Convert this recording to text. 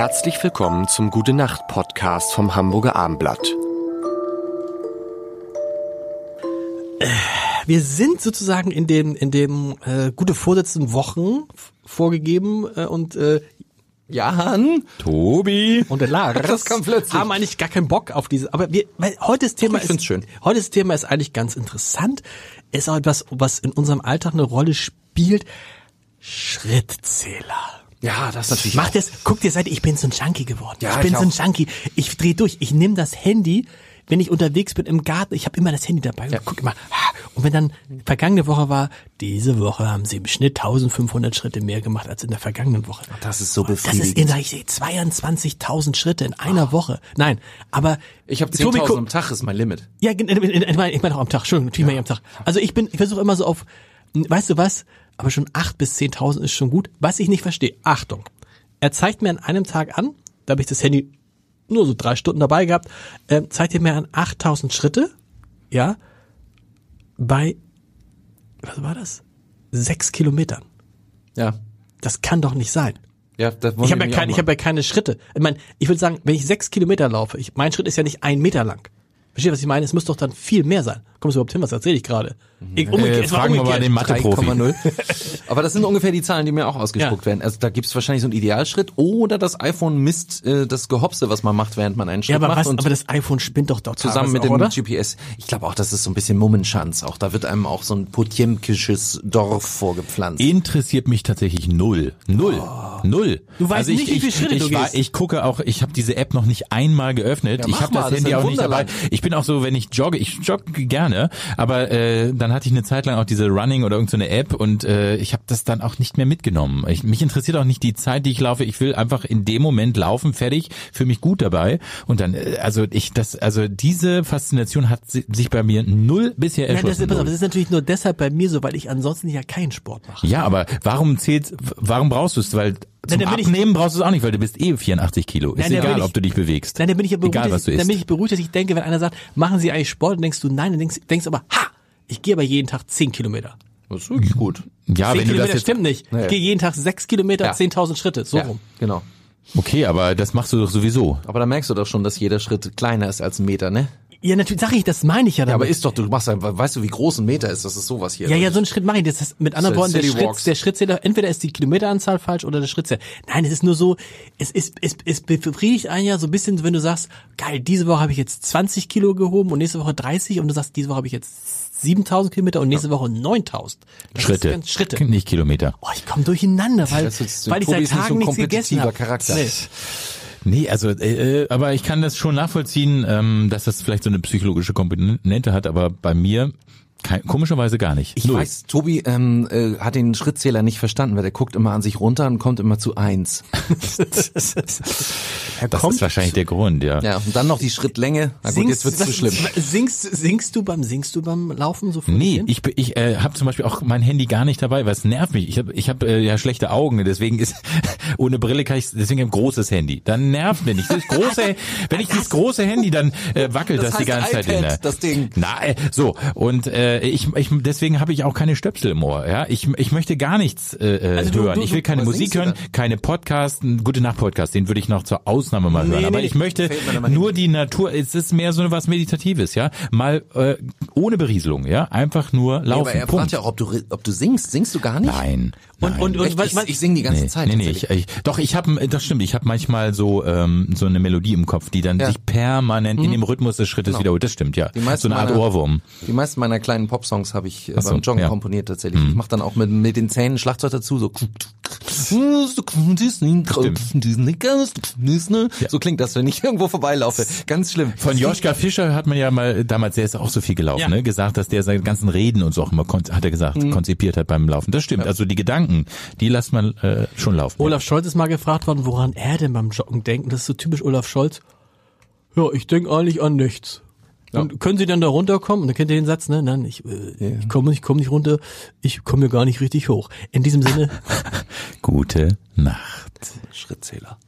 Herzlich willkommen zum Gute Nacht Podcast vom Hamburger Armblatt. Wir sind sozusagen in dem in dem äh, gute Vorsitzenden Wochen vorgegeben äh, und äh, Jan Tobi. und der Lars Das kam plötzlich. haben eigentlich gar keinen Bock auf diese. Aber wir, weil heute das Thema ich find's ist schön. heute das Thema ist eigentlich ganz interessant. Ist auch etwas, was in unserem Alltag eine Rolle spielt. Schrittzähler. Ja, das natürlich. Mach das, guck dir Seite, ich bin so ein Junkie geworden. Ja, ich bin ich so ein. Junkie. Ich dreh durch. Ich nehme das Handy, wenn ich unterwegs bin im Garten. Ich habe immer das Handy dabei. Und guck immer. Und wenn dann vergangene Woche war, diese Woche haben sie im Schnitt 1500 Schritte mehr gemacht als in der vergangenen Woche. Das ist so Das ist befriedigend. in, ich sehe 22.000 Schritte in einer Woche. Nein, aber ich habe Tobi, 10.000 guck- am Tag ist mein Limit. ja, ich meine auch am Tag, Entschuldigung, natürlich ich am Tag. Also ich bin, ich versuche immer so auf, weißt du was, aber schon 8 bis 10.000 ist schon gut. Was ich nicht verstehe, Achtung, er zeigt mir an einem Tag an, da habe ich das Handy nur so drei Stunden dabei gehabt, äh, zeigt er mir an 8.000 Schritte, ja, bei, was war das? Sechs Kilometern. Ja. Das kann doch nicht sein. Ja, das Ich habe ja, kein, ich hab ja keine Schritte. Ich meine, ich würde sagen, wenn ich sechs Kilometer laufe, ich, mein Schritt ist ja nicht ein Meter lang. Versteht, was ich meine? Es muss doch dann viel mehr sein. Kommst du überhaupt hin? Was erzähle ich gerade? Äh, es war fragen wir mal den Mathe-Profi. 3,0. Aber das sind ungefähr die Zahlen, die mir auch ausgespuckt Ja. werden. Also da gibt's wahrscheinlich so einen Idealschritt oder das iPhone misst äh, das Gehopse, was man macht, während man einen Schritt Ja, aber, macht. was, und aber das iPhone spinnt doch dort zusammen mit auch, dem oder? GPS. Ich glaube auch, das ist so ein bisschen Mummenschanz. Auch da wird einem auch so ein potjemkisches Dorf vorgepflanzt. Interessiert mich tatsächlich null. Null. Null. Du weißt also ich, nicht, wie viele Schritte ich, du war- gehst. Ich gucke auch, ich habe diese App noch nicht einmal geöffnet. Ja, ich habe das das ist Handy auch nicht dabei. Ich bin auch so, wenn ich jogge, ich jogge gerne, aber äh, dann hatte ich eine Zeit lang auch diese Running oder irgendeine App und äh, ich habe das dann auch nicht mehr mitgenommen. Ich, mich interessiert auch nicht die Zeit, die ich laufe. Ich will einfach in dem Moment laufen, fertig, für mich gut dabei und dann, äh, also ich das, also diese Faszination hat si- sich bei mir null bisher Nein, das erschlossen. ist, pass auf, Null. das ist natürlich nur deshalb bei mir so, weil ich ansonsten ja keinen Sport mache. Ja, aber warum zählt, warum brauchst du es? Weil zum dann bin ich- Abnehmen brauchst du es auch nicht, weil du bist eh 84 Kilo. Ist Nein, egal, ich- ob du dich bewegst. Nein, dann bin ich ja beruhigt, Egal, dass was du isst. bin ich beruhigt, dass ich denke, wenn einer sagt, machen Sie eigentlich Sport, dann denkst du nein, dann denkst, denkst aber, ha, ich gehe aber jeden Tag 10 Kilometer. Das ist wirklich gut. ja, 10 wenn du Kilometer das jetzt, stimmt nicht. Nee. Ich gehe jeden Tag 6 Kilometer, Ja. 10.000 Schritte, so ja, rum. genau. okay, aber das machst du doch sowieso. Aber da merkst du doch schon, dass jeder Schritt kleiner ist als ein Meter, ne? Ja, natürlich sag ich, das meine ich ja Ja, damit. aber ist doch, du machst einfach, weißt du, wie groß ein Meter ist? Das ist sowas hier. Ja, ja, so einen Schritt mache ich. Das ist mit anderen Worten, der, Schritt, der Schrittzähler, entweder ist die Kilometeranzahl falsch oder der Schrittzähler. Nein, es ist nur so, es ist, es, es befriedigt einen ja so ein bisschen, wenn du sagst, geil, diese Woche habe ich jetzt 20 Kilo gehoben und nächste Woche 30 und du sagst, diese Woche habe ich jetzt 7000 Kilometer und nächste Woche 9000. Das Schritte. Ist ganz, Schritte. Nicht Kilometer. Oh, ich komme durcheinander, weil, weil ich seit nicht so ein Tagen nichts gegessen kompetitiver habe. Charakter. Nee. Nee, also, äh, äh, aber ich kann das schon nachvollziehen, ähm, dass das vielleicht so eine psychologische Komponente hat, aber bei mir kein, komischerweise gar nicht. Ich Null. weiß, Tobi ähm, äh, hat den Schrittzähler nicht verstanden, weil der guckt immer an sich runter und kommt immer zu eins. das ist wahrscheinlich der Grund, ja. Ja, und dann noch die Schrittlänge. Na gut, jetzt wird's zu schlimm. Singst, singst du beim, singst du beim Laufen so dich Nee, hin? ich, ich äh, habe zum Beispiel auch mein Handy gar nicht dabei, weil es nervt mich. Ich habe ich hab, äh, ja schlechte Augen, deswegen ist ohne Brille kann ich deswegen ein großes Handy. Dann nervt mir nicht. Das große, wenn ich dieses große Handy, dann äh, wackelt das, Das die heißt ganze Zeit in iPad, der. das Ding. Na, äh, so und äh, ich, ich deswegen habe ich auch keine Stöpsel im Ohr. Ja, ich, ich möchte gar nichts äh, äh, Also du- hören. du- ich will keine Musik singst du hören, keine Podcast, einen gute Nacht Podcast. Den würde ich noch zur Ausnahme mal Nee, hören. Aber nee, ich möchte nur die Natur. Es ist mehr so was Meditatives, ja. Mal äh, ohne Berieselung, ja. Einfach nur laufen. aber er Punkt. fragt ja auch, ob du, ob du singst. Singst du gar nicht? Nein. Und, nein. und, und, Echt? ich, ich sing die ganze nee, Zeit. nee, nee, ich, ich, doch, ich habe, das stimmt, ich habe manchmal so ähm, so eine Melodie im Kopf, die dann Ja. sich permanent in dem Rhythmus des Schrittes Genau. wiederholt. Das stimmt, ja. Die meisten So eine Art meiner- Ohrwurm. Die meisten meiner kleinen Popsongs habe ich äh, so, beim Joggen ja. komponiert tatsächlich. Ich mache dann auch mit, mit den Zähnen Schlagzeug dazu, so so klingt das, wenn ich irgendwo vorbeilaufe. Ganz schlimm. Von Joschka Fischer hat man ja mal damals, der ist auch so viel gelaufen, Ja. ne, gesagt, dass der seine ganzen Reden und so auch immer, hat er gesagt, konzipiert hat beim Laufen. Das stimmt. Also die Gedanken, die lässt man äh, schon laufen. Olaf Scholz ist mal gefragt worden, woran er denn beim Joggen denkt. Das ist so typisch Olaf Scholz. Ja, ich denke eigentlich an nichts. Und können Sie dann da runterkommen? Und dann kennt ihr den Satz, ne? Nein, ich, äh, ich komme ich komm nicht runter, ich komme ja gar nicht richtig hoch. In diesem Sinne, Gute Nacht. Schrittzähler.